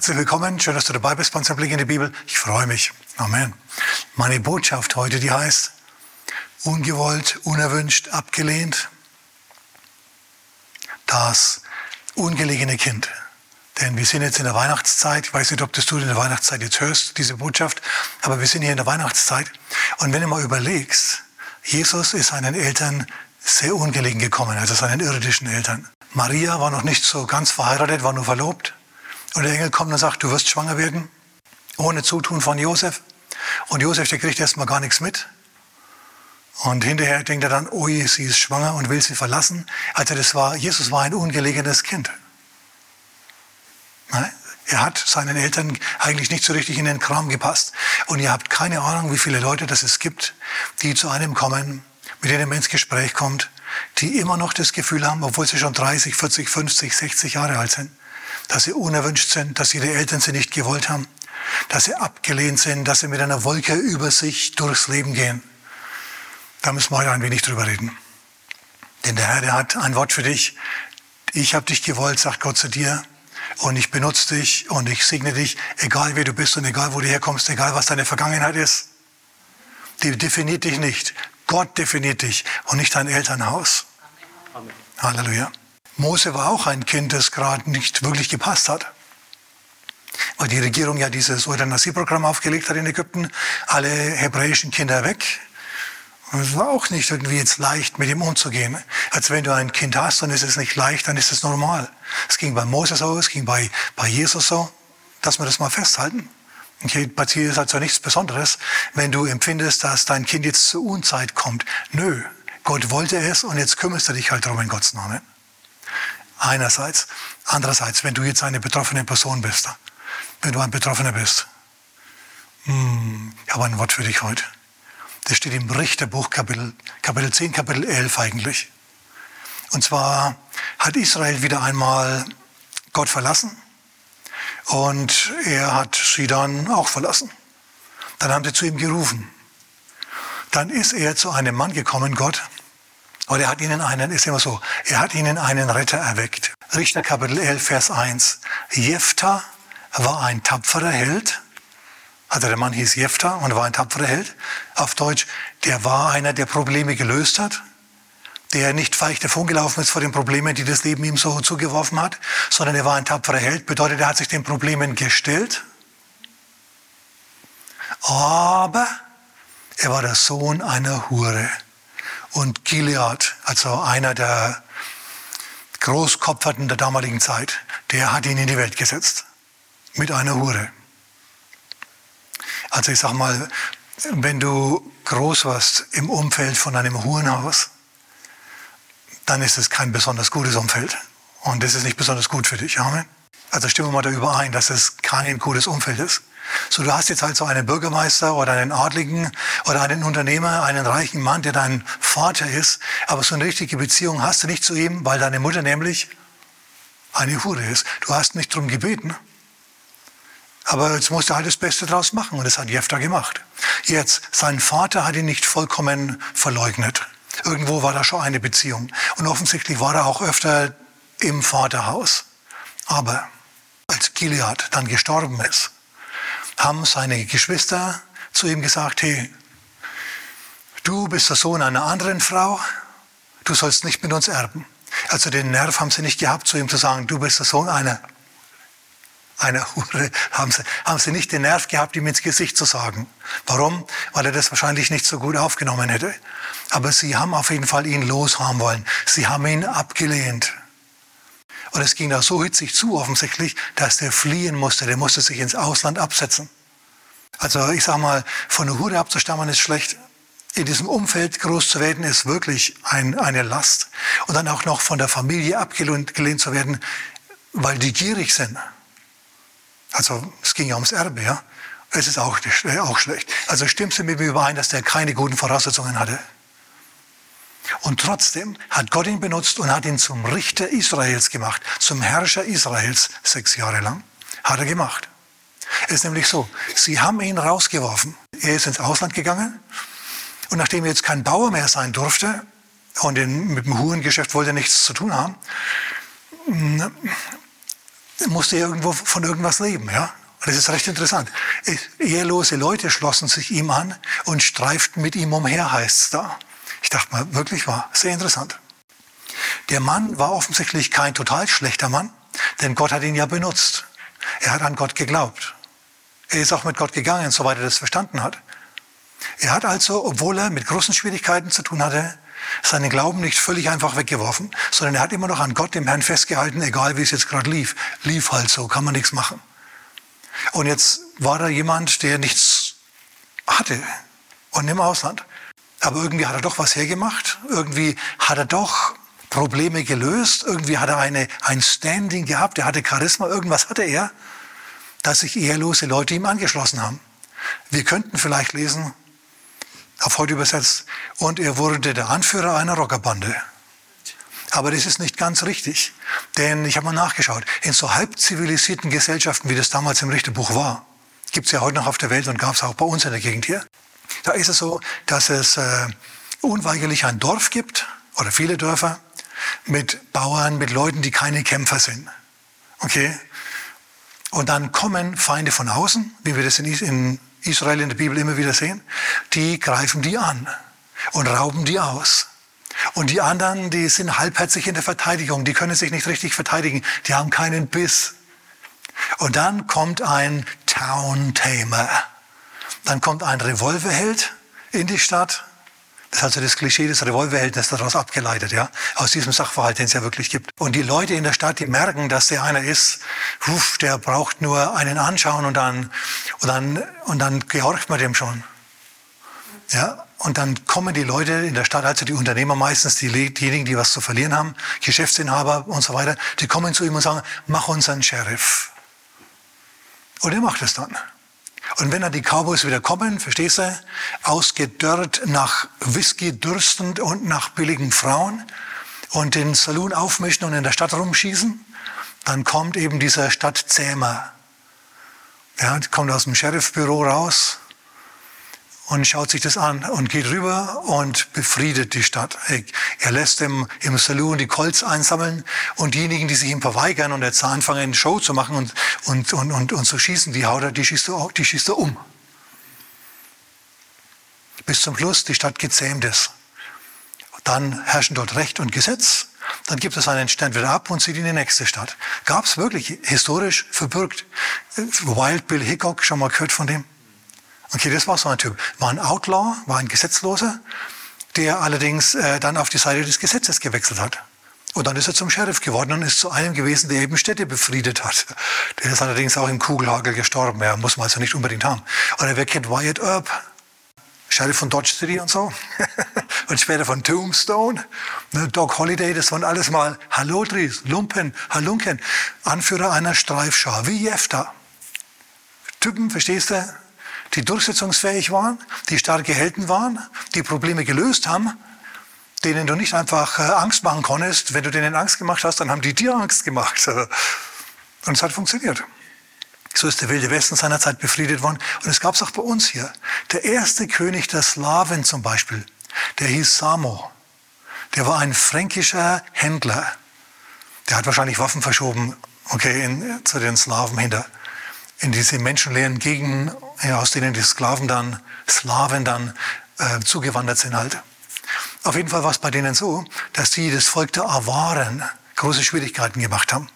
Herzlich willkommen, schön, dass du dabei bist bei unserem Blick in die Bibel. Ich freue mich. Amen. Meine Botschaft heute, die heißt, ungewollt, unerwünscht, abgelehnt, das ungelegene Kind. Denn wir sind jetzt in der Weihnachtszeit. Ich weiß nicht, ob das du in der Weihnachtszeit jetzt hörst, diese Botschaft. Aber wir sind hier in der Weihnachtszeit. Und wenn du mal überlegst, Jesus ist seinen Eltern sehr ungelegen gekommen, also seinen irdischen Eltern. Maria war noch nicht so ganz verheiratet, war nur verlobt. Und der Engel kommt und sagt, du wirst schwanger werden, ohne Zutun von Josef. Und Josef, der kriegt erstmal gar nichts mit. Und hinterher denkt er dann, oh je, sie ist schwanger und will sie verlassen. Also das war, Jesus war ein ungelegenes Kind. Er hat seinen Eltern eigentlich nicht so richtig in den Kram gepasst. Und ihr habt keine Ahnung, wie viele Leute das es gibt, die zu einem kommen, mit denen man ins Gespräch kommt, die immer noch das Gefühl haben, obwohl sie schon 30, 40, 50, 60 Jahre alt sind, dass sie unerwünscht sind, dass ihre Eltern sie nicht gewollt haben, dass sie abgelehnt sind, dass sie mit einer Wolke über sich durchs Leben gehen. Da müssen wir heute ein wenig drüber reden. Denn der Herr, der hat ein Wort für dich. Ich habe dich gewollt, sagt Gott zu dir. Und ich benutze dich und ich segne dich, egal wer du bist und egal wo du herkommst, egal was deine Vergangenheit ist. Die definiert dich nicht. Gott definiert dich und nicht dein Elternhaus. Amen. Halleluja. Mose war auch ein Kind, das gerade nicht wirklich gepasst hat. Weil die Regierung ja dieses Euthanasie-Programm aufgelegt hat in Ägypten, alle hebräischen Kinder weg. Und es war auch nicht irgendwie jetzt leicht, mit ihm umzugehen. Als wenn du ein Kind hast, dann ist es nicht leicht, dann ist es normal. Es ging bei Mose so, es ging bei, bei Jesus so, dass wir das mal festhalten. Okay, dir ist also nichts Besonderes, wenn du empfindest, dass dein Kind jetzt zur Unzeit kommt. Nö, Gott wollte es und jetzt kümmerst du dich halt darum in Gottes Namen. Einerseits. Andererseits, wenn du jetzt eine betroffene Person bist, wenn du ein Betroffener bist, hm, ich habe ein Wort für dich heute. Das steht im Richterbuch, Kapitel, Kapitel 10, Kapitel 11 eigentlich. Und zwar hat Israel wieder einmal Gott verlassen und er hat sie dann auch verlassen. Dann haben sie zu ihm gerufen. Dann ist er zu einem Mann gekommen, Gott, und er hat ihnen einen, ist immer so, er hat ihnen einen Retter erweckt. Richter Kapitel 11, Vers 1. Jephtha war ein tapferer Held. Also der Mann hieß Jephtha und war ein tapferer Held. Auf Deutsch, der war einer, der Probleme gelöst hat. Der nicht feig davongelaufen ist vor den Problemen, die das Leben ihm so zugeworfen hat, sondern er war ein tapferer Held. Bedeutet, er hat sich den Problemen gestellt. Aber er war der Sohn einer Hure und Gilead, also einer der Großkopferten der damaligen Zeit, der hat ihn in die Welt gesetzt. Mit einer Hure. Also ich sag mal, wenn du groß warst im Umfeld von einem Hurenhaus, dann ist es kein besonders gutes Umfeld. Und das ist nicht besonders gut für dich. Amen. Also stimmen wir mal da überein, dass es kein gutes Umfeld ist. So, du hast jetzt halt so einen Bürgermeister oder einen Adligen oder einen Unternehmer, einen reichen Mann, der dein Vater ist, aber so eine richtige Beziehung hast du nicht zu ihm, weil deine Mutter nämlich eine Hure ist. Du hast nicht darum gebeten. Aber jetzt musst du halt das Beste draus machen und das hat Jefta gemacht. Jetzt, sein Vater hat ihn nicht vollkommen verleugnet. Irgendwo war da schon eine Beziehung. Und offensichtlich war er auch öfter im Vaterhaus. Aber als Gilead dann gestorben ist, haben seine Geschwister zu ihm gesagt, hey, du bist der Sohn einer anderen Frau, du sollst nicht mit uns erben. Also den Nerv haben sie nicht gehabt, zu ihm zu sagen, du bist der Sohn einer, einer Hure. Haben sie, haben sie nicht den Nerv gehabt, ihm ins Gesicht zu sagen. Warum? Weil er das wahrscheinlich nicht so gut aufgenommen hätte. Aber sie haben auf jeden Fall ihn loshaben wollen. Sie haben ihn abgelehnt. Und es ging da so hitzig zu offensichtlich, dass der fliehen musste. Der musste sich ins Ausland absetzen. Also ich sage mal, von der Hure abzustammen ist schlecht. In diesem Umfeld groß zu werden ist wirklich ein, eine Last. Und dann auch noch von der Familie abgelehnt zu werden, weil die gierig sind. Also es ging ja ums Erbe, ja. Es ist auch, auch schlecht. Also stimmst du mit mir überein, dass der keine guten Voraussetzungen hatte? Und trotzdem hat Gott ihn benutzt und hat ihn zum Richter Israels gemacht, zum Herrscher Israels sechs Jahre lang. Hat er gemacht. Es ist nämlich so, sie haben ihn rausgeworfen. Er ist ins Ausland gegangen und nachdem er jetzt kein Bauer mehr sein durfte und mit dem Hurengeschäft wollte er nichts zu tun haben, musste er irgendwo von irgendwas leben, ja. Das ist recht interessant. Ehelose Leute schlossen sich ihm an und streiften mit ihm umher, heißt es da. Ich dachte mal, wirklich war sehr interessant. Der Mann war offensichtlich kein total schlechter Mann, denn Gott hat ihn ja benutzt. Er hat an Gott geglaubt. Er ist auch mit Gott gegangen, soweit er das verstanden hat. Er hat also, obwohl er mit großen Schwierigkeiten zu tun hatte, seinen Glauben nicht völlig einfach weggeworfen, sondern er hat immer noch an Gott, dem Herrn, festgehalten, egal wie es jetzt gerade lief. Lief halt so, kann man nichts machen. Und jetzt war da jemand, der nichts hatte und im Ausland. Aber irgendwie hat er doch was hergemacht. Irgendwie hat er doch Probleme gelöst. Irgendwie hat er eine, ein Standing gehabt. Er hatte Charisma. Irgendwas hatte er, dass sich ehrlose Leute ihm angeschlossen haben. Wir könnten vielleicht lesen, auf heute übersetzt, und er wurde der Anführer einer Rockerbande. Aber das ist nicht ganz richtig, denn ich habe mal nachgeschaut. In so halb zivilisierten Gesellschaften, wie das damals im Richterbuch war, gibt es ja heute noch auf der Welt und gab es auch bei uns in der Gegend hier. Da ist es so, dass es äh, unweigerlich ein Dorf gibt oder viele Dörfer mit Bauern, mit Leuten, die keine Kämpfer sind. Okay? Und dann kommen Feinde von außen, wie wir das in Israel in der Bibel immer wieder sehen, die greifen die an und rauben die aus. Und die anderen, die sind halbherzig in der Verteidigung, die können sich nicht richtig verteidigen, die haben keinen Biss. Und dann kommt ein Town Tamer. Dann kommt ein Revolverheld in die Stadt. Das ist also das Klischee des Revolverheldes daraus abgeleitet, ja, aus diesem Sachverhalt, den es ja wirklich gibt. Und die Leute in der Stadt, die merken, dass der einer ist, huf, der braucht nur einen anschauen und dann, und dann, und dann gehorcht man dem schon. Ja, und dann kommen die Leute in der Stadt, also die Unternehmer meistens, die, diejenigen, die was zu verlieren haben, Geschäftsinhaber und so weiter, die kommen zu ihm und sagen, mach uns einen Sheriff. Und er macht es dann. Und wenn dann die Cowboys wieder kommen, verstehst du, ausgedörrt nach Whisky dürstend und nach billigen Frauen und den Saloon aufmischen und in der Stadt rumschießen, dann kommt eben dieser Stadtzähmer. Ja, kommt aus dem Sheriffbüro raus und schaut sich das an und geht rüber und befriedet die Stadt. Er lässt im, im Saloon die Colts einsammeln und diejenigen, die sich ihm verweigern und jetzt anfangen, eine Show zu machen und, und, und, und, und zu schießen, die haut er, die schießt er, die schießt er um. Bis zum Schluss die Stadt gezähmt ist. Dann herrschen dort Recht und Gesetz. Dann gibt es einen Stand wieder ab und zieht in die nächste Stadt. Gab es wirklich historisch verbürgt. Wild Bill Hickok, schon mal gehört von dem? Okay, das war so ein Typ. War ein Outlaw, war ein Gesetzloser, der allerdings äh, dann auf die Seite des Gesetzes gewechselt hat. Und dann ist er zum Sheriff geworden und ist zu einem gewesen, der eben Städte befriedet hat. Der ist allerdings auch im Kugelhagel gestorben. Ja, muss man also nicht unbedingt haben. Oder wer kennt Wyatt Earp? Sheriff von Dodge City und so. und später von Tombstone. Ne, Doc Holiday, das waren alles mal Hallodris, Lumpen, Halunken. Anführer einer Streifschar, wie Jefta. Typen, verstehst du? Die durchsetzungsfähig waren, die starke Helden waren, die Probleme gelöst haben, denen du nicht einfach äh, Angst machen konntest. Wenn du denen Angst gemacht hast, dann haben die dir Angst gemacht. Und es hat funktioniert. So ist der Wilde Westen seinerzeit befriedet worden. Und es gab es auch bei uns hier. Der erste König der Slawen zum Beispiel, der hieß Samo. Der war ein fränkischer Händler. Der hat wahrscheinlich Waffen verschoben, okay, in, zu den Slawen hinter in diese menschenleeren Gegenden, aus denen die Sklaven dann, Slaven dann äh, zugewandert sind halt. Auf jeden Fall war es bei denen so, dass die das Volk der Awaren große Schwierigkeiten gemacht haben.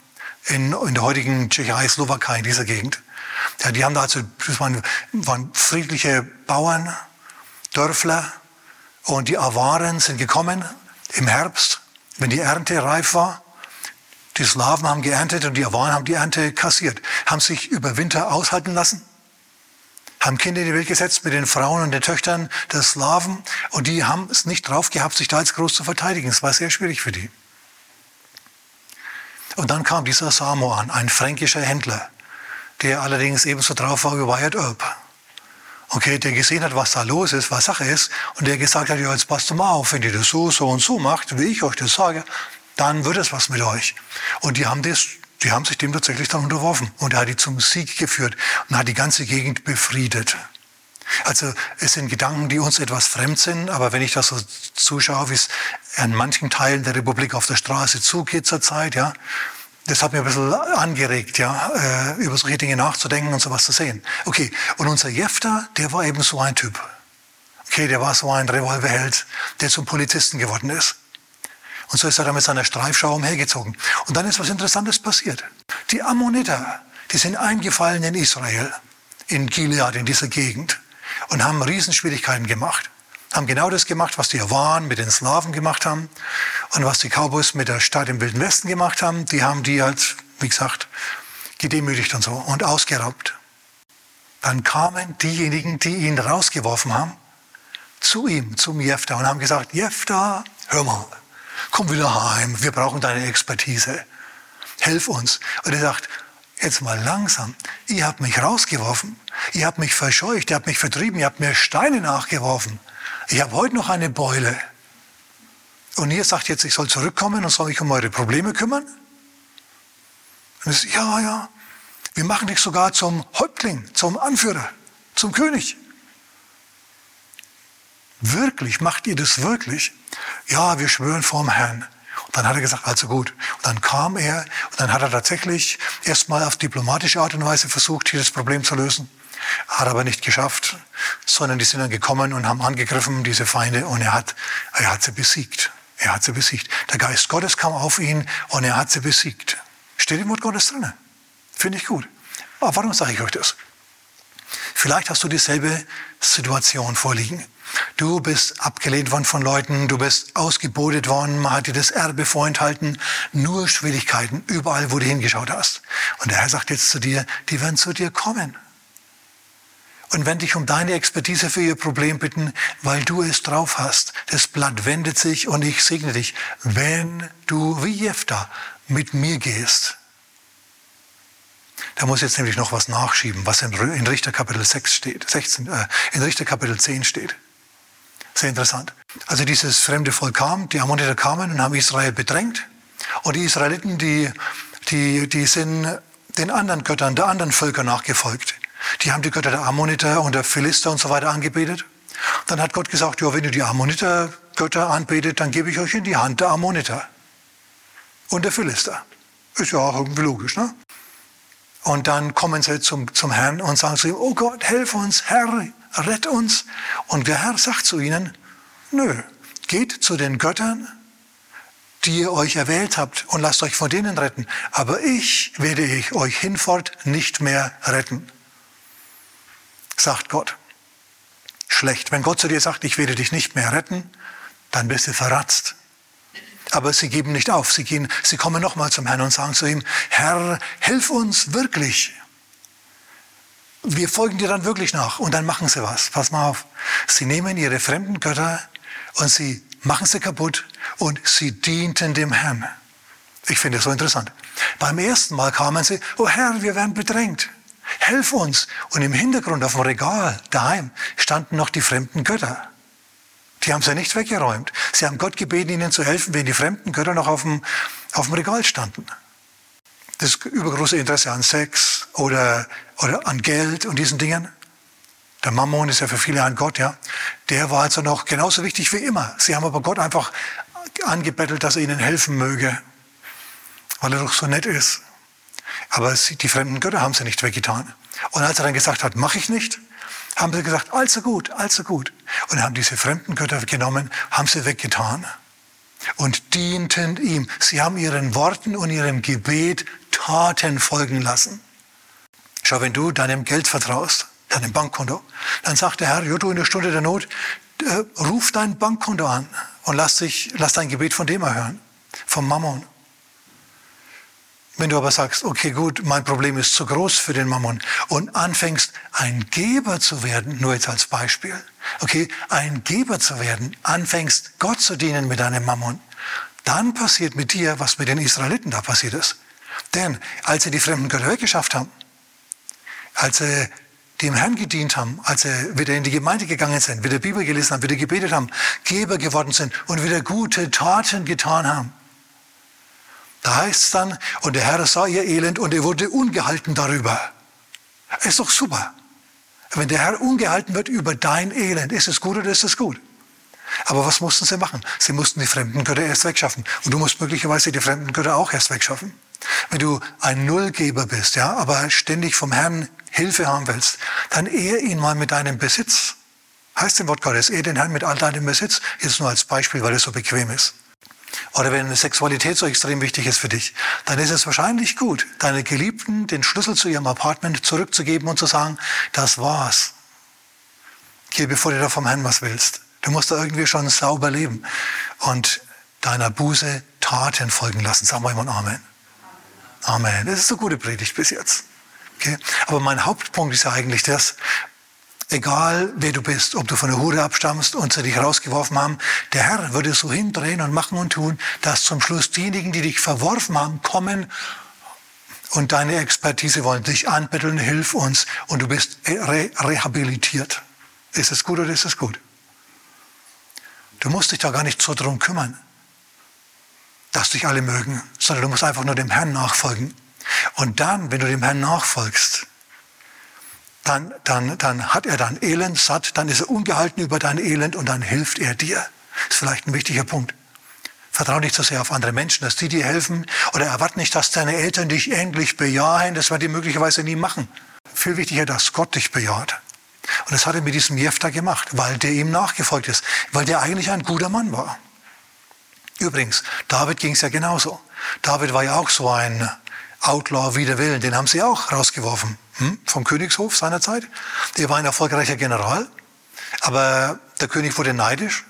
In, in der heutigen Tschechei, Slowakei, in dieser Gegend. Ja, die haben da also, das waren, waren friedliche Bauern, Dörfler und die Awaren sind gekommen im Herbst, wenn die Ernte reif war die Slawen haben geerntet und die Awaren haben die Ernte kassiert, haben sich über Winter aushalten lassen, haben Kinder in die Welt gesetzt mit den Frauen und den Töchtern der Slawen und die haben es nicht drauf gehabt, sich da jetzt groß zu verteidigen. Es war sehr schwierig für die. Und dann kam dieser Samo an, ein fränkischer Händler, der allerdings ebenso drauf war wie Wyatt Earp. Okay, der gesehen hat, was da los ist, was Sache ist, und der gesagt hat, ja, jetzt passt mal auf, wenn ihr das so, so und so macht, wie ich euch das sage, dann wird es was mit euch. Und die haben das, die haben sich dem tatsächlich dann unterworfen. Und er hat die zum Sieg geführt und hat die ganze Gegend befriedet. Also es sind Gedanken, die uns etwas fremd sind, aber wenn ich das so zuschaue, wie es an manchen Teilen der Republik auf der Straße zugeht zurzeit, ja, das hat mir ein bisschen angeregt, ja, äh, über solche Dinge nachzudenken und sowas zu sehen. Okay, und unser Jefter, der war eben so ein Typ. Okay, der war so ein Revolverheld, der zum Polizisten geworden ist. Und so ist er dann mit seiner Streifschau umhergezogen. Und dann ist was Interessantes passiert. Die Ammoniter, die sind eingefallen in Israel, in Gilead, in dieser Gegend, und haben Riesenschwierigkeiten gemacht. Haben genau das gemacht, was die Awaren mit den Slawen gemacht haben und was die Cowboys mit der Stadt im Wilden Westen gemacht haben. Die haben die halt, wie gesagt, gedemütigt und so und ausgeraubt. Dann kamen diejenigen, die ihn rausgeworfen haben, zu ihm, zum Jefta und haben gesagt, Jefta, hör mal, komm wieder heim, wir brauchen deine Expertise. Hilf uns. Und er sagt, jetzt mal langsam, ihr habt mich rausgeworfen, ihr habt mich verscheucht, ihr habt mich vertrieben, ihr habt mir Steine nachgeworfen. Ich habe heute noch eine Beule. Und ihr sagt jetzt, ich soll zurückkommen und soll mich um eure Probleme kümmern? Und ich, ja, ja, wir machen dich sogar zum Häuptling, zum Anführer, zum König. Wirklich, macht ihr das wirklich? Ja, wir schwören vorm Herrn. Und dann hat er gesagt, also gut. Und dann kam er und dann hat er tatsächlich erstmal auf diplomatische Art und Weise versucht, hier das Problem zu lösen. Hat aber nicht geschafft, sondern die sind dann gekommen und haben angegriffen, diese Feinde, und er hat, er hat sie besiegt. Er hat sie besiegt. Der Geist Gottes kam auf ihn und er hat sie besiegt. Steht im Wort Gottes drin. Finde ich gut. Aber warum sage ich euch das? Vielleicht hast du dieselbe Situation vorliegen. Du bist abgelehnt worden von Leuten, du bist ausgebotet worden, man hat dir das Erbe vorenthalten, nur Schwierigkeiten, überall, wo du hingeschaut hast. Und der Herr sagt jetzt zu dir, die werden zu dir kommen. Und wenn dich um deine Expertise für ihr Problem bitten, weil du es drauf hast, das Blatt wendet sich und ich segne dich, wenn du wie Jefta mit mir gehst. Da muss jetzt nämlich noch was nachschieben, was in Richter Kapitel 6 steht, 16, äh, in Richter Kapitel 10 steht. Sehr interessant. Also dieses fremde Volk kam, die Ammoniter kamen und haben Israel bedrängt. Und die Israeliten, die, die, die sind den anderen Göttern, der anderen Völker nachgefolgt. Die haben die Götter der Ammoniter und der Philister und so weiter angebetet. Dann hat Gott gesagt, ja, wenn ihr die Ammoniter Götter anbetet, dann gebe ich euch in die Hand der Ammoniter und der Philister. Ist ja auch irgendwie logisch, ne? Und dann kommen sie zum, zum Herrn und sagen zu ihm, oh Gott, helf uns, Herr, rett uns. Und der Herr sagt zu ihnen, nö, geht zu den Göttern, die ihr euch erwählt habt und lasst euch von denen retten. Aber ich werde ich euch hinfort nicht mehr retten, sagt Gott. Schlecht. Wenn Gott zu dir sagt, ich werde dich nicht mehr retten, dann bist du verratzt. Aber sie geben nicht auf. Sie, gehen, sie kommen nochmal zum Herrn und sagen zu ihm, Herr, hilf uns wirklich wir folgen dir dann wirklich nach und dann machen sie was. Pass mal auf. Sie nehmen ihre fremden Götter und sie machen sie kaputt und sie dienten dem Herrn. Ich finde es so interessant. Beim ersten Mal kamen sie, oh Herr, wir werden bedrängt. Helf uns. Und im Hintergrund auf dem Regal daheim standen noch die fremden Götter. Die haben sie nicht weggeräumt. Sie haben Gott gebeten, ihnen zu helfen, wenn die fremden Götter noch auf dem, auf dem Regal standen. Das übergroße Interesse an Sex oder oder an Geld und diesen Dingen. Der Mammon ist ja für viele ein Gott, ja. Der war also noch genauso wichtig wie immer. Sie haben aber Gott einfach angebettelt, dass er ihnen helfen möge, weil er doch so nett ist. Aber die fremden Götter haben sie nicht weggetan. Und als er dann gesagt hat, mache ich nicht, haben sie gesagt, also gut, also gut. Und haben diese fremden Götter genommen, haben sie weggetan und dienten ihm. Sie haben ihren Worten und ihrem Gebet Taten folgen lassen. Schau, wenn du deinem Geld vertraust, deinem Bankkonto, dann sagt der Herr, jo, du in der Stunde der Not, äh, ruf dein Bankkonto an und lass, dich, lass dein Gebet von dem erhören, vom Mammon. Wenn du aber sagst, okay, gut, mein Problem ist zu groß für den Mammon und anfängst, ein Geber zu werden, nur jetzt als Beispiel, okay, ein Geber zu werden, anfängst, Gott zu dienen mit deinem Mammon, dann passiert mit dir, was mit den Israeliten da passiert ist. Denn als sie die fremden Götter weggeschafft haben, als sie dem Herrn gedient haben, als sie wieder in die Gemeinde gegangen sind, wieder Bibel gelesen haben, wieder gebetet haben, Geber geworden sind und wieder gute Taten getan haben. Da heißt es dann, und der Herr sah ihr Elend und er wurde ungehalten darüber. Ist doch super. Wenn der Herr ungehalten wird über dein Elend, ist es gut oder ist es gut? Aber was mussten sie machen? Sie mussten die fremden Götter erst wegschaffen. Und du musst möglicherweise die fremden Götter auch erst wegschaffen. Wenn du ein Nullgeber bist, ja, aber ständig vom Herrn Hilfe haben willst, dann ehr ihn mal mit deinem Besitz. Heißt im Wort Gottes, ehe den Herrn mit all deinem Besitz, ist nur als Beispiel, weil es so bequem ist. Oder wenn Sexualität so extrem wichtig ist für dich, dann ist es wahrscheinlich gut, deine Geliebten den Schlüssel zu ihrem Apartment zurückzugeben und zu sagen, das war's. Geh, bevor du da vom Herrn was willst. Du musst da irgendwie schon sauber leben und deiner Buße Taten folgen lassen. Wir mal Amen. Amen. Das ist eine gute Predigt bis jetzt. Okay? Aber mein Hauptpunkt ist eigentlich das, egal wer du bist, ob du von der Hure abstammst und sie dich rausgeworfen haben, der Herr würde so hindrehen und machen und tun, dass zum Schluss diejenigen, die dich verworfen haben, kommen und deine Expertise wollen, dich anbetteln, hilf uns und du bist re rehabilitiert. Ist es gut oder ist es gut? Du musst dich da gar nicht so drum kümmern, dass dich alle mögen, sondern du musst einfach nur dem Herrn nachfolgen. Und dann, wenn du dem Herrn nachfolgst, dann, dann, dann hat er dein Elend satt, dann ist er ungehalten über dein Elend und dann hilft er dir. Das ist vielleicht ein wichtiger Punkt. Vertrau nicht so sehr auf andere Menschen, dass die dir helfen oder erwarte nicht, dass deine Eltern dich endlich bejahen. Das werden die möglicherweise nie machen. Viel wichtiger, dass Gott dich bejaht. Und das hat er mit diesem Jefter gemacht, weil der ihm nachgefolgt ist, weil der eigentlich ein guter Mann war. Übrigens, David ging es ja genauso. David war ja auch so ein Outlaw wider Willen, den haben sie auch rausgeworfen hm, vom Königshof seinerzeit. Der war ein erfolgreicher General, aber der König wurde neidisch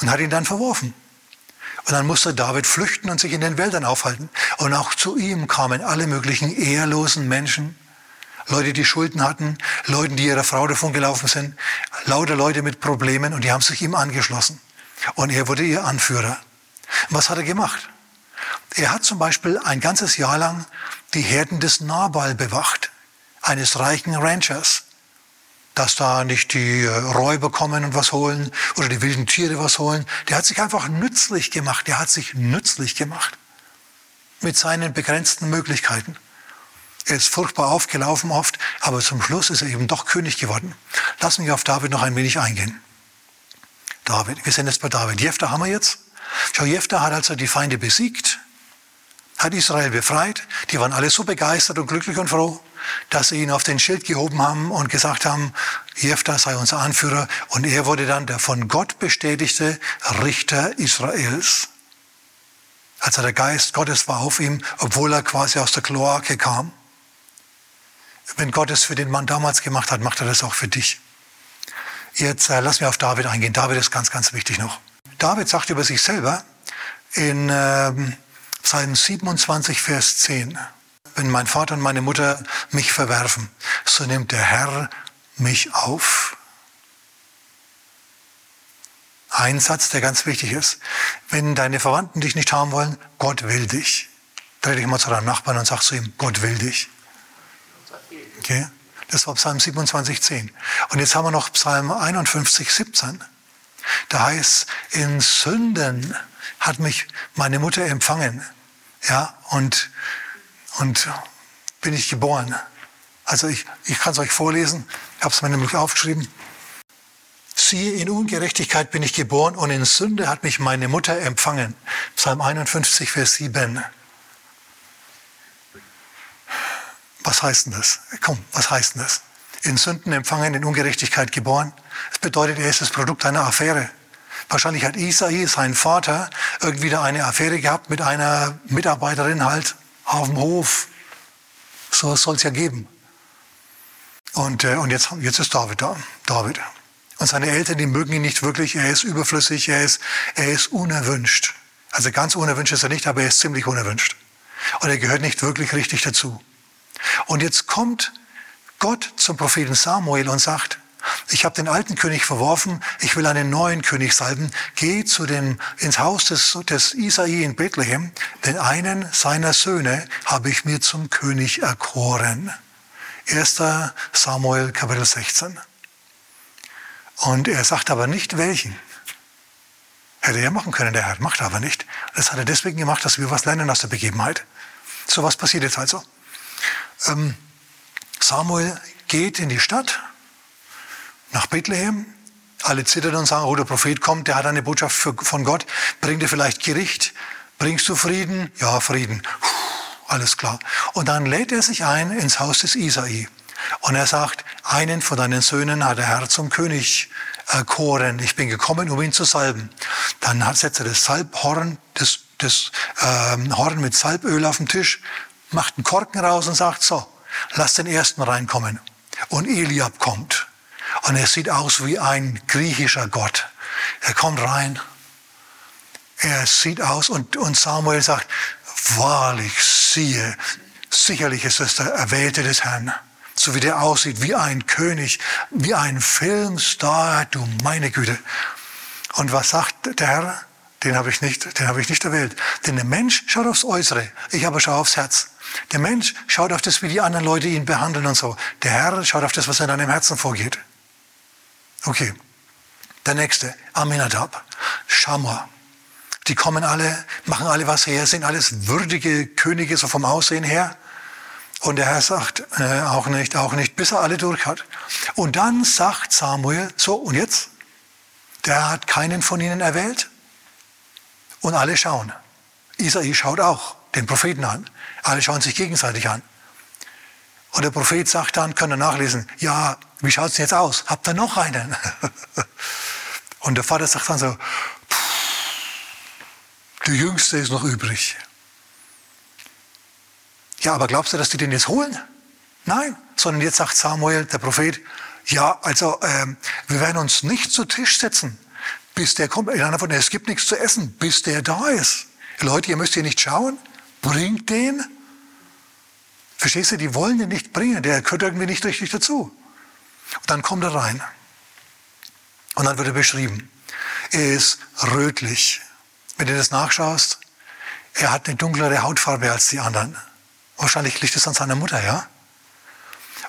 und hat ihn dann verworfen. Und dann musste David flüchten und sich in den Wäldern aufhalten. Und auch zu ihm kamen alle möglichen ehrlosen Menschen, Leute, die Schulden hatten, Leute, die ihrer Frau davon gelaufen sind, lauter Leute mit Problemen und die haben sich ihm angeschlossen. Und er wurde ihr Anführer. Was hat er gemacht? Er hat zum Beispiel ein ganzes Jahr lang die Herden des Nabal bewacht, eines reichen Ranchers, dass da nicht die äh, Räuber kommen und was holen oder die wilden Tiere was holen. Der hat sich einfach nützlich gemacht. Der hat sich nützlich gemacht mit seinen begrenzten Möglichkeiten. Er ist furchtbar aufgelaufen oft, aber zum Schluss ist er eben doch König geworden. Lassen wir auf David noch ein wenig eingehen. David, wir sind jetzt bei David. Jefter haben wir jetzt. Jefter hat also die Feinde besiegt, hat Israel befreit. Die waren alle so begeistert und glücklich und froh, dass sie ihn auf den Schild gehoben haben und gesagt haben, Jefter sei unser Anführer. Und er wurde dann der von Gott bestätigte Richter Israels. Also der Geist Gottes war auf ihm, obwohl er quasi aus der Kloake kam. Wenn Gott es für den Mann damals gemacht hat, macht er das auch für dich. Jetzt äh, lass mir auf David eingehen. David ist ganz, ganz wichtig noch. David sagt über sich selber in ähm, Psalm 27, Vers 10, wenn mein Vater und meine Mutter mich verwerfen, so nimmt der Herr mich auf. Ein Satz, der ganz wichtig ist. Wenn deine Verwandten dich nicht haben wollen, Gott will dich. Dreh dich mal zu deinem Nachbarn und sag zu ihm, Gott will dich. Okay? Das war Psalm 27, 10. Und jetzt haben wir noch Psalm 51, 17. Da heißt, in Sünden hat mich meine Mutter empfangen. Ja, und, und bin ich geboren. Also ich, ich kann es euch vorlesen. Ich habe es mir nämlich aufgeschrieben. Siehe, in Ungerechtigkeit bin ich geboren und in Sünde hat mich meine Mutter empfangen. Psalm 51, Vers 7. Was heißt denn das? Komm, was heißt denn das? In Sünden empfangen, in Ungerechtigkeit geboren. Das bedeutet, er ist das Produkt einer Affäre. Wahrscheinlich hat Isai, sein Vater, irgendwie da eine Affäre gehabt mit einer Mitarbeiterin halt auf dem Hof. So soll es ja geben. Und, äh, und jetzt, jetzt ist David da. David. Und seine Eltern, die mögen ihn nicht wirklich. Er ist überflüssig, er ist, er ist unerwünscht. Also ganz unerwünscht ist er nicht, aber er ist ziemlich unerwünscht. Und er gehört nicht wirklich richtig dazu. Und jetzt kommt Gott zum Propheten Samuel und sagt, ich habe den alten König verworfen, ich will einen neuen König salben. Geh zu dem, ins Haus des, des Isai in Bethlehem, denn einen seiner Söhne habe ich mir zum König erkoren. 1. Samuel Kapitel 16. Und er sagt aber nicht welchen. Hätte er machen können, der Herr, macht er aber nicht. Das hat er deswegen gemacht, dass wir was lernen aus der Begebenheit. So was passiert jetzt also. Ähm, Samuel geht in die Stadt, nach Bethlehem. Alle zittern und sagen, oh, der Prophet kommt, der hat eine Botschaft für, von Gott. Bringt er vielleicht Gericht? Bringst du Frieden? Ja, Frieden. alles klar. Und dann lädt er sich ein ins Haus des Isai. Und er sagt, einen von deinen Söhnen hat der Herr zum König erkoren. Ich bin gekommen, um ihn zu salben. Dann setzt er das Salbhorn, das, das ähm, Horn mit Salböl auf den Tisch, macht einen Korken raus und sagt, so, lass den ersten reinkommen. Und Eliab kommt. Und er sieht aus wie ein griechischer Gott. Er kommt rein. Er sieht aus und, und Samuel sagt, wahrlich, siehe, sicherlich ist es der Erwählte des Herrn. So wie der aussieht, wie ein König, wie ein Filmstar, du meine Güte. Und was sagt der Herr? Den habe ich nicht, den habe ich nicht erwählt. Denn der Mensch schaut aufs Äußere, ich aber schaue aufs Herz. Der Mensch schaut auf das, wie die anderen Leute ihn behandeln und so. Der Herr schaut auf das, was in deinem Herzen vorgeht. Okay. Der nächste, Aminadab, Shamma. Die kommen alle, machen alle was her, sind alles würdige Könige, so vom Aussehen her. Und der Herr sagt, äh, auch nicht, auch nicht, bis er alle durch hat. Und dann sagt Samuel, so, und jetzt? Der hat keinen von ihnen erwählt. Und alle schauen. Isai schaut auch den Propheten an. Alle schauen sich gegenseitig an. Und der Prophet sagt dann, könnt ihr nachlesen, ja, wie schaut es jetzt aus? Habt ihr noch einen? Und der Vater sagt dann so, der Jüngste ist noch übrig. Ja, aber glaubst du, dass die den jetzt holen? Nein, sondern jetzt sagt Samuel, der Prophet, ja, also ähm, wir werden uns nicht zu Tisch setzen, bis der kommt. Einer von es gibt nichts zu essen, bis der da ist. Leute, ihr müsst hier nicht schauen. Bringt den. Verstehst du, die wollen den nicht bringen, der gehört irgendwie nicht richtig dazu. Und dann kommt er rein. Und dann wird er beschrieben. Er ist rötlich. Wenn du das nachschaust, er hat eine dunklere Hautfarbe als die anderen. Wahrscheinlich liegt es an seiner Mutter, ja?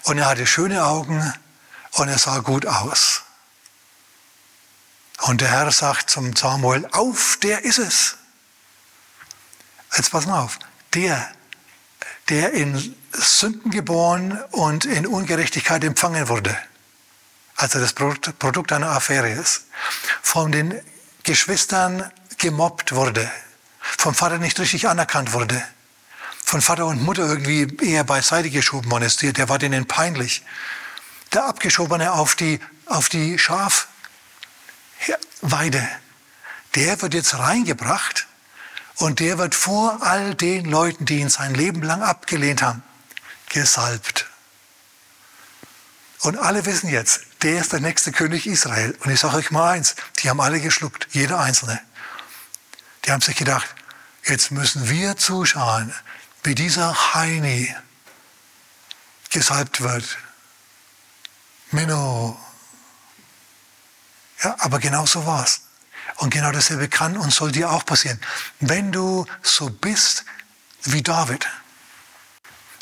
Und er hatte schöne Augen und er sah gut aus. Und der Herr sagt zum Samuel, auf, der ist es. Jetzt pass mal auf, der, der in Sünden geboren und in Ungerechtigkeit empfangen wurde, also das Produkt einer Affäre ist, von den Geschwistern gemobbt wurde, vom Vater nicht richtig anerkannt wurde, von Vater und Mutter irgendwie eher beiseite geschoben worden ist, der war denen peinlich. Der Abgeschobene auf die, auf die Schafweide, der wird jetzt reingebracht und der wird vor all den Leuten, die ihn sein Leben lang abgelehnt haben, gesalbt. Und alle wissen jetzt, der ist der nächste König Israel. Und ich sage euch mal eins, die haben alle geschluckt, jeder Einzelne. Die haben sich gedacht, jetzt müssen wir zuschauen, wie dieser Heini gesalbt wird. Minno. Ja, aber genau so war es. Und genau dasselbe kann und soll dir auch passieren. Wenn du so bist wie David,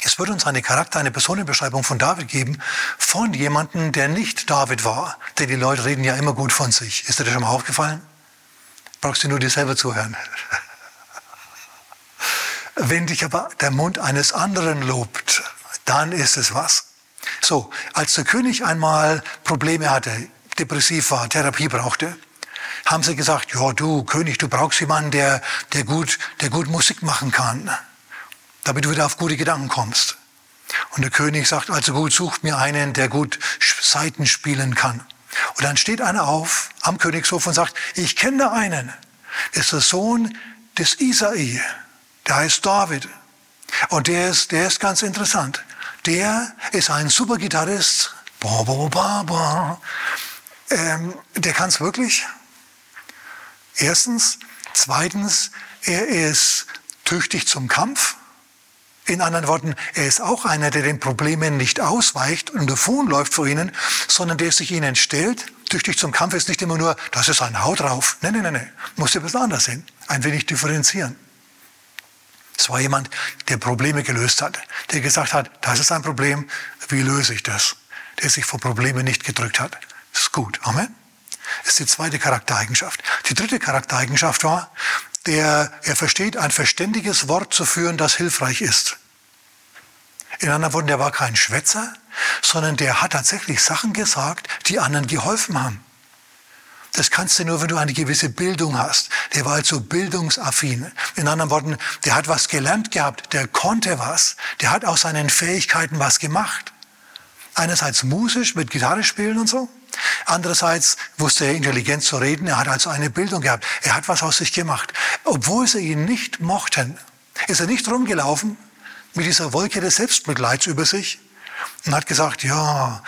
es wird uns eine Charakter, eine Personenbeschreibung von David geben, von jemandem, der nicht David war. Denn die Leute reden ja immer gut von sich. Ist dir das schon mal aufgefallen? Brauchst du nur dir selber zuhören. Wenn dich aber der Mund eines anderen lobt, dann ist es was. So, als der König einmal Probleme hatte, depressiv war, Therapie brauchte, haben sie gesagt, ja du König, du brauchst jemanden, der, der, gut, der gut Musik machen kann damit du wieder auf gute Gedanken kommst. Und der König sagt, also gut, sucht mir einen, der gut Seiten spielen kann. Und dann steht einer auf am Königshof und sagt, ich kenne einen. Das ist der Sohn des Isai. Der heißt David. Und der ist, der ist ganz interessant. Der ist ein super Gitarrist. Ba, ba, ba, ba. Ähm, der kann es wirklich. Erstens. Zweitens, er ist tüchtig zum Kampf. In anderen Worten, er ist auch einer, der den Problemen nicht ausweicht und davonläuft vor ihnen, sondern der sich ihnen stellt. Tüchtig zum Kampf ist nicht immer nur, das ist ein Haut drauf. Nein, nein, nein, nein. Muss ja ein bisschen anders sehen. Ein wenig differenzieren. Es war jemand, der Probleme gelöst hat, der gesagt hat, das ist ein Problem, wie löse ich das? Der sich vor Problemen nicht gedrückt hat. Das ist gut. Amen. Das ist die zweite Charaktereigenschaft. Die dritte Charaktereigenschaft war, der, er versteht, ein verständiges Wort zu führen, das hilfreich ist. In anderen Worten, der war kein Schwätzer, sondern der hat tatsächlich Sachen gesagt, die anderen geholfen haben. Das kannst du nur, wenn du eine gewisse Bildung hast. Der war also bildungsaffin. In anderen Worten, der hat was gelernt gehabt, der konnte was, der hat aus seinen Fähigkeiten was gemacht. Einerseits musisch mit Gitarre spielen und so. Andererseits wusste er intelligent zu reden. Er hat also eine Bildung gehabt. Er hat was aus sich gemacht. Obwohl sie ihn nicht mochten, ist er nicht rumgelaufen mit dieser Wolke des Selbstmitleids über sich und hat gesagt, ja,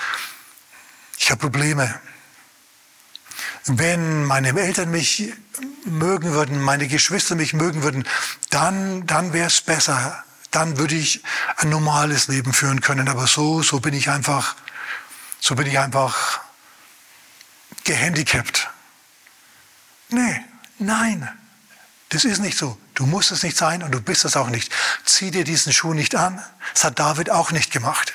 ich habe Probleme. Wenn meine Eltern mich mögen würden, meine Geschwister mich mögen würden, dann, dann wäre es besser. Dann würde ich ein normales Leben führen können. Aber so, so bin ich einfach, so bin ich einfach gehandicapt. Nee, nein, das ist nicht so. Du musst es nicht sein und du bist es auch nicht. Zieh dir diesen Schuh nicht an. Das hat David auch nicht gemacht.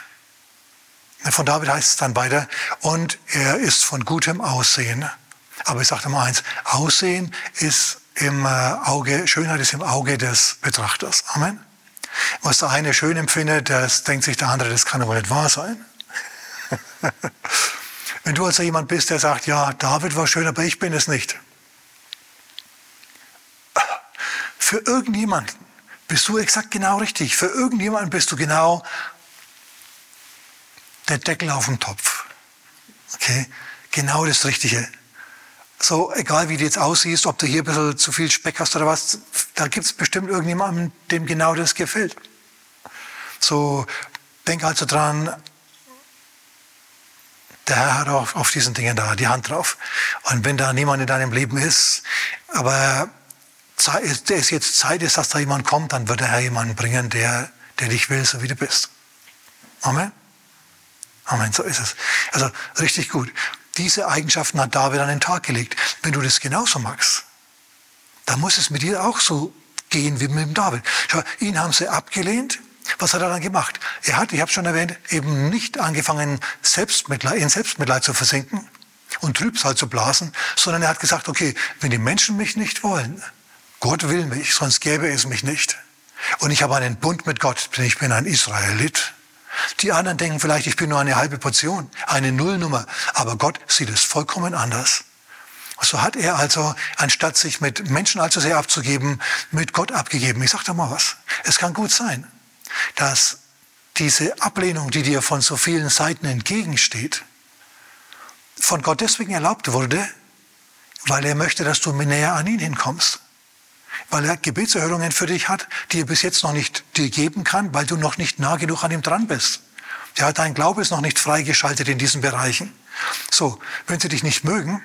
Von David heißt es dann weiter, und er ist von gutem Aussehen. Aber ich sage mal eins, Aussehen ist im äh, Auge, Schönheit ist im Auge des Betrachters. Amen. Was der eine schön empfindet, das denkt sich der andere, das kann aber nicht wahr sein. Wenn du also jemand bist, der sagt, ja, David war schön, aber ich bin es nicht. Für irgendjemanden bist du exakt genau richtig. Für irgendjemanden bist du genau der Deckel auf dem Topf. Okay? Genau das Richtige. So, egal wie du jetzt aussiehst, ob du hier ein bisschen zu viel Speck hast oder was, da gibt es bestimmt irgendjemanden, dem genau das gefällt. So, denk also dran, der Herr hat auch auf diesen Dingen da die Hand drauf. Und wenn da niemand in deinem Leben ist, aber es jetzt Zeit ist, dass da jemand kommt, dann wird der Herr jemanden bringen, der, der dich will, so wie du bist. Amen. Amen, so ist es. Also richtig gut. Diese Eigenschaften hat David an den Tag gelegt. Wenn du das genauso magst, dann muss es mit dir auch so gehen wie mit dem David. Schau, ihn haben sie abgelehnt. Was hat er dann gemacht? Er hat, ich habe schon erwähnt, eben nicht angefangen, Selbstmitleid, in Selbstmitleid zu versinken und Trübsal zu blasen, sondern er hat gesagt, okay, wenn die Menschen mich nicht wollen, Gott will mich, sonst gäbe es mich nicht. Und ich habe einen Bund mit Gott, denn ich bin ein Israelit. Die anderen denken vielleicht, ich bin nur eine halbe Portion, eine Nullnummer. Aber Gott sieht es vollkommen anders. So hat er also, anstatt sich mit Menschen allzu sehr abzugeben, mit Gott abgegeben. Ich sage da mal was. Es kann gut sein, dass diese Ablehnung, die dir von so vielen Seiten entgegensteht, von Gott deswegen erlaubt wurde, weil er möchte, dass du näher an ihn hinkommst weil er Gebetserhörungen für dich hat, die er bis jetzt noch nicht dir geben kann, weil du noch nicht nah genug an ihm dran bist. Hat dein Glaube ist noch nicht freigeschaltet in diesen Bereichen. So, wenn sie dich nicht mögen,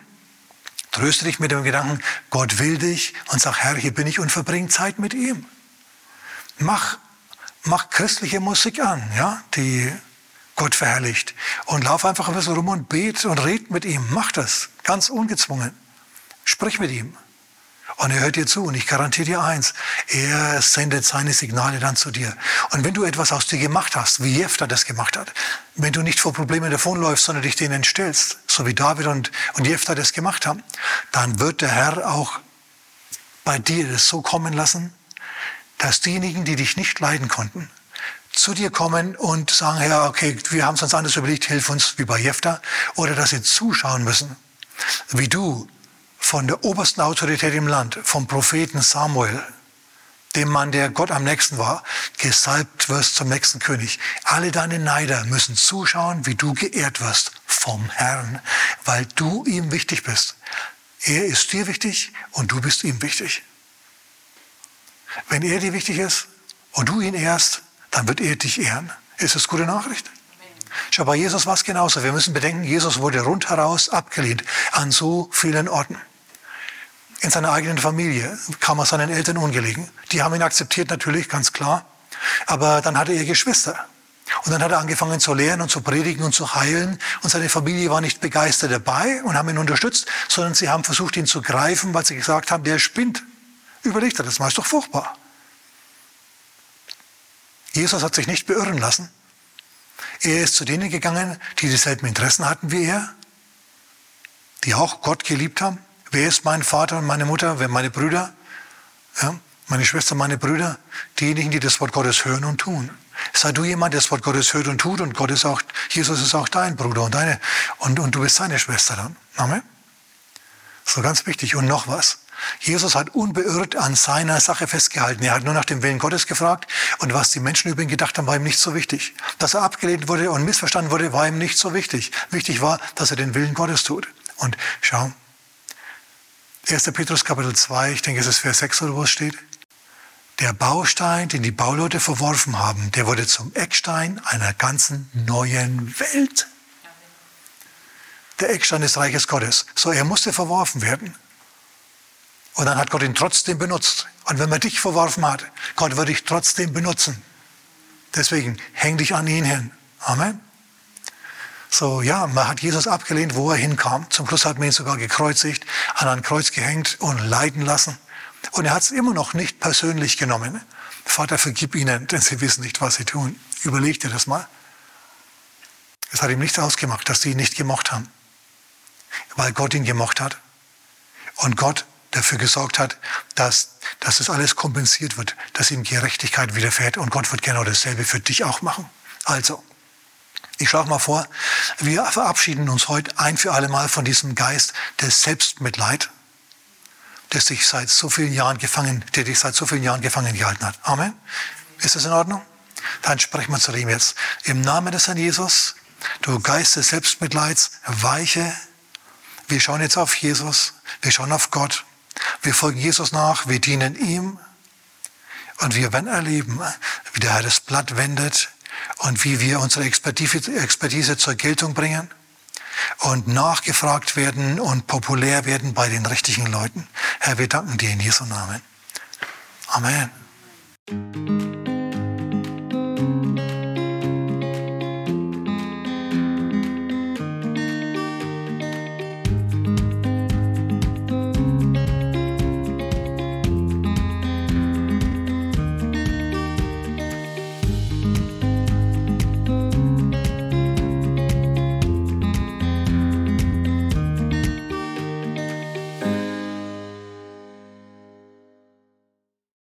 tröste dich mit dem Gedanken, Gott will dich und sag, Herr, hier bin ich und verbring Zeit mit ihm. Mach, mach christliche Musik an, ja, die Gott verherrlicht. Und lauf einfach ein bisschen rum und bet und red mit ihm. Mach das, ganz ungezwungen. Sprich mit ihm. Und er hört dir zu und ich garantiere dir eins, er sendet seine Signale dann zu dir. Und wenn du etwas aus dir gemacht hast, wie Jefter das gemacht hat, wenn du nicht vor Problemen davonläufst, sondern dich denen stellst, so wie David und, und Jefter das gemacht haben, dann wird der Herr auch bei dir das so kommen lassen, dass diejenigen, die dich nicht leiden konnten, zu dir kommen und sagen, Herr, okay, wir haben es uns anders überlegt, hilf uns, wie bei Jefter, oder dass sie zuschauen müssen, wie du von der obersten Autorität im Land, vom Propheten Samuel, dem Mann, der Gott am nächsten war, gesalbt wirst zum nächsten König. Alle deine Neider müssen zuschauen, wie du geehrt wirst vom Herrn, weil du ihm wichtig bist. Er ist dir wichtig und du bist ihm wichtig. Wenn er dir wichtig ist und du ihn ehrst, dann wird er dich ehren. Ist das gute Nachricht? Schau, bei Jesus war es genauso. Wir müssen bedenken, Jesus wurde rundheraus abgelehnt an so vielen Orten in seiner eigenen Familie, kam aus seinen Eltern ungelegen. Die haben ihn akzeptiert natürlich, ganz klar. Aber dann hatte er Geschwister. Und dann hat er angefangen zu lehren und zu predigen und zu heilen. Und seine Familie war nicht begeistert dabei und haben ihn unterstützt, sondern sie haben versucht, ihn zu greifen, weil sie gesagt haben, der spinnt. Überlegt er das mal, ist doch furchtbar. Jesus hat sich nicht beirren lassen. Er ist zu denen gegangen, die dieselben Interessen hatten wie er, die auch Gott geliebt haben, Wer ist mein Vater und meine Mutter? Wer meine Brüder? Ja, meine Schwester, meine Brüder? Diejenigen, die das Wort Gottes hören und tun. Sei du jemand, der das Wort Gottes hört und tut und Gott ist auch, Jesus ist auch dein Bruder und deine, und, und du bist seine Schwester dann. Amen. So ganz wichtig. Und noch was. Jesus hat unbeirrt an seiner Sache festgehalten. Er hat nur nach dem Willen Gottes gefragt und was die Menschen über ihn gedacht haben, war ihm nicht so wichtig. Dass er abgelehnt wurde und missverstanden wurde, war ihm nicht so wichtig. Wichtig war, dass er den Willen Gottes tut. Und schau, 1. Petrus Kapitel 2, ich denke es ist Vers 6 oder wo es steht. Der Baustein, den die Bauleute verworfen haben, der wurde zum Eckstein einer ganzen neuen Welt. Der Eckstein des Reiches Gottes. So, er musste verworfen werden. Und dann hat Gott ihn trotzdem benutzt. Und wenn man dich verworfen hat, Gott wird dich trotzdem benutzen. Deswegen häng dich an ihn hin. Amen. So, ja, man hat Jesus abgelehnt, wo er hinkam. Zum Schluss hat man ihn sogar gekreuzigt, an ein Kreuz gehängt und leiden lassen. Und er hat es immer noch nicht persönlich genommen. Vater, vergib ihnen, denn sie wissen nicht, was sie tun. Überleg dir das mal. Es hat ihm nichts ausgemacht, dass sie ihn nicht gemocht haben. Weil Gott ihn gemocht hat. Und Gott dafür gesorgt hat, dass, dass das alles kompensiert wird, dass ihm Gerechtigkeit widerfährt. Und Gott wird genau dasselbe für dich auch machen. Also, ich schlage mal vor, wir verabschieden uns heute ein für alle Mal von diesem Geist des Selbstmitleid, der sich seit so vielen Jahren gefangen, der dich seit so vielen Jahren gefangen gehalten hat. Amen. Ist das in Ordnung? Dann sprechen wir zu ihm jetzt. Im Namen des Herrn Jesus, du Geist des Selbstmitleids, weiche. Wir schauen jetzt auf Jesus. Wir schauen auf Gott. Wir folgen Jesus nach, wir dienen ihm und wir werden erleben, wie der Herr das Blatt wendet und wie wir unsere Expertise zur Geltung bringen und nachgefragt werden und populär werden bei den richtigen Leuten. Herr, wir danken dir in Jesu Namen. Amen.